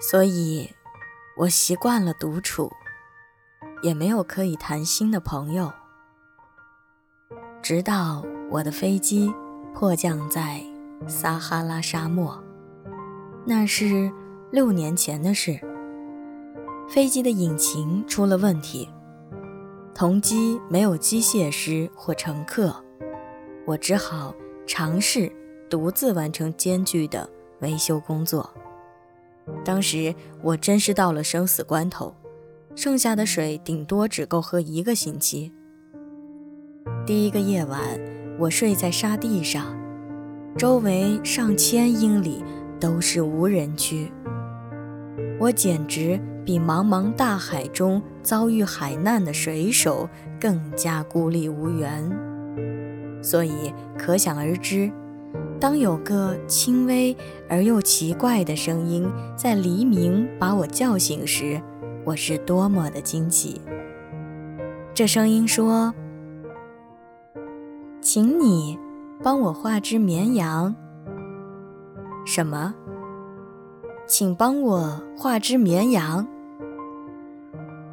所以，我习惯了独处，也没有可以谈心的朋友。直到我的飞机迫降在撒哈拉沙漠，那是六年前的事。飞机的引擎出了问题，同机没有机械师或乘客，我只好尝试独自完成艰巨的维修工作。当时我真是到了生死关头，剩下的水顶多只够喝一个星期。第一个夜晚，我睡在沙地上，周围上千英里都是无人区，我简直比茫茫大海中遭遇海难的水手更加孤立无援。所以可想而知。当有个轻微而又奇怪的声音在黎明把我叫醒时，我是多么的惊奇。这声音说：“请你帮我画只绵羊。”什么？请帮我画只绵羊？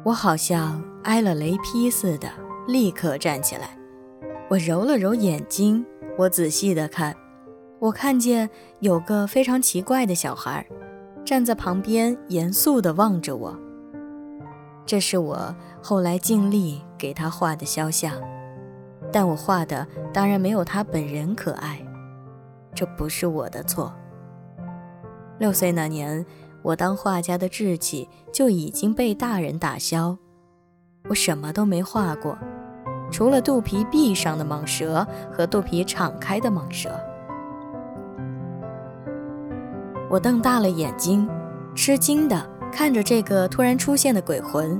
我好像挨了雷劈似的，立刻站起来。我揉了揉眼睛，我仔细的看。我看见有个非常奇怪的小孩，站在旁边，严肃地望着我。这是我后来尽力给他画的肖像，但我画的当然没有他本人可爱。这不是我的错。六岁那年，我当画家的志气就已经被大人打消，我什么都没画过，除了肚皮闭上的蟒蛇和肚皮敞开的蟒蛇。我瞪大了眼睛，吃惊地看着这个突然出现的鬼魂。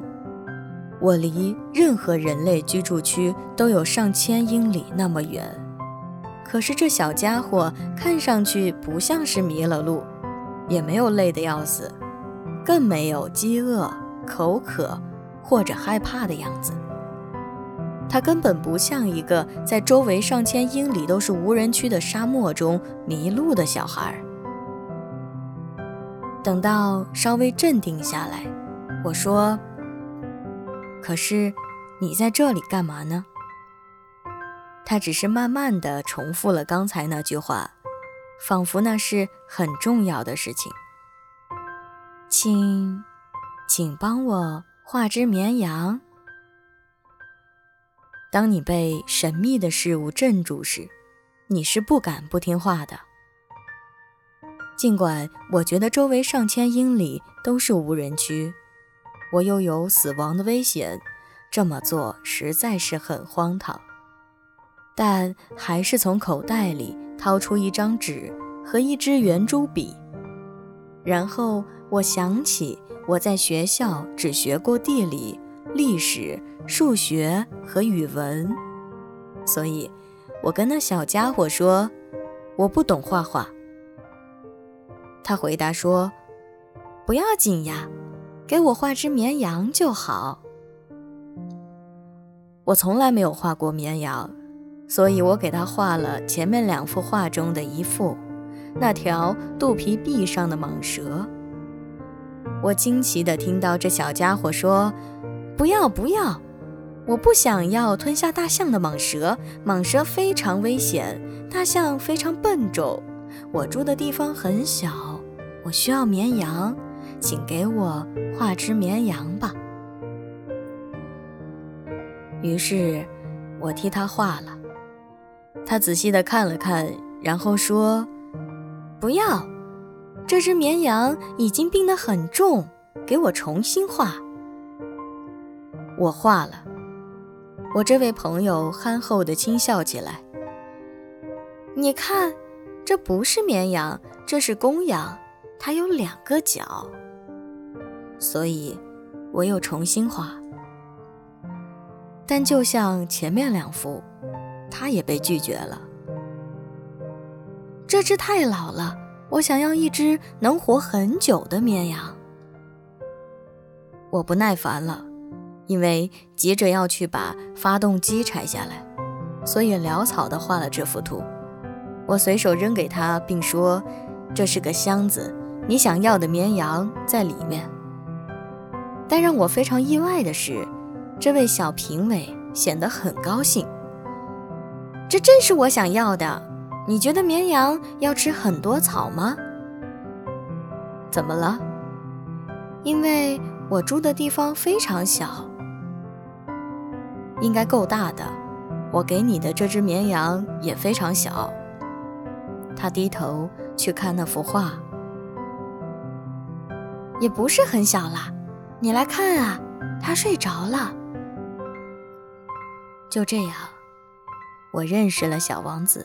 我离任何人类居住区都有上千英里那么远，可是这小家伙看上去不像是迷了路，也没有累得要死，更没有饥饿、口渴或者害怕的样子。他根本不像一个在周围上千英里都是无人区的沙漠中迷路的小孩。等到稍微镇定下来，我说：“可是你在这里干嘛呢？”他只是慢慢的重复了刚才那句话，仿佛那是很重要的事情。请，请帮我画只绵羊。当你被神秘的事物镇住时，你是不敢不听话的。尽管我觉得周围上千英里都是无人区，我又有死亡的危险，这么做实在是很荒唐。但还是从口袋里掏出一张纸和一支圆珠笔，然后我想起我在学校只学过地理、历史、数学和语文，所以我跟那小家伙说：“我不懂画画。”他回答说：“不要紧呀，给我画只绵羊就好。”我从来没有画过绵羊，所以我给他画了前面两幅画中的一幅，那条肚皮壁上的蟒蛇。我惊奇地听到这小家伙说：“不要不要，我不想要吞下大象的蟒蛇，蟒蛇非常危险，大象非常笨重，我住的地方很小。”我需要绵羊，请给我画只绵羊吧。于是，我替他画了。他仔细的看了看，然后说：“不要，这只绵羊已经病得很重，给我重新画。”我画了。我这位朋友憨厚的轻笑起来：“你看，这不是绵羊，这是公羊。”它有两个角，所以我又重新画。但就像前面两幅，它也被拒绝了。这只太老了，我想要一只能活很久的绵羊。我不耐烦了，因为急着要去把发动机拆下来，所以潦草地画了这幅图。我随手扔给他，并说：“这是个箱子。”你想要的绵羊在里面。但让我非常意外的是，这位小评委显得很高兴。这正是我想要的。你觉得绵羊要吃很多草吗？怎么了？因为我住的地方非常小，应该够大的。我给你的这只绵羊也非常小。他低头去看那幅画，也不是很小了。你来看啊，他睡着了。就这样，我认识了小王子。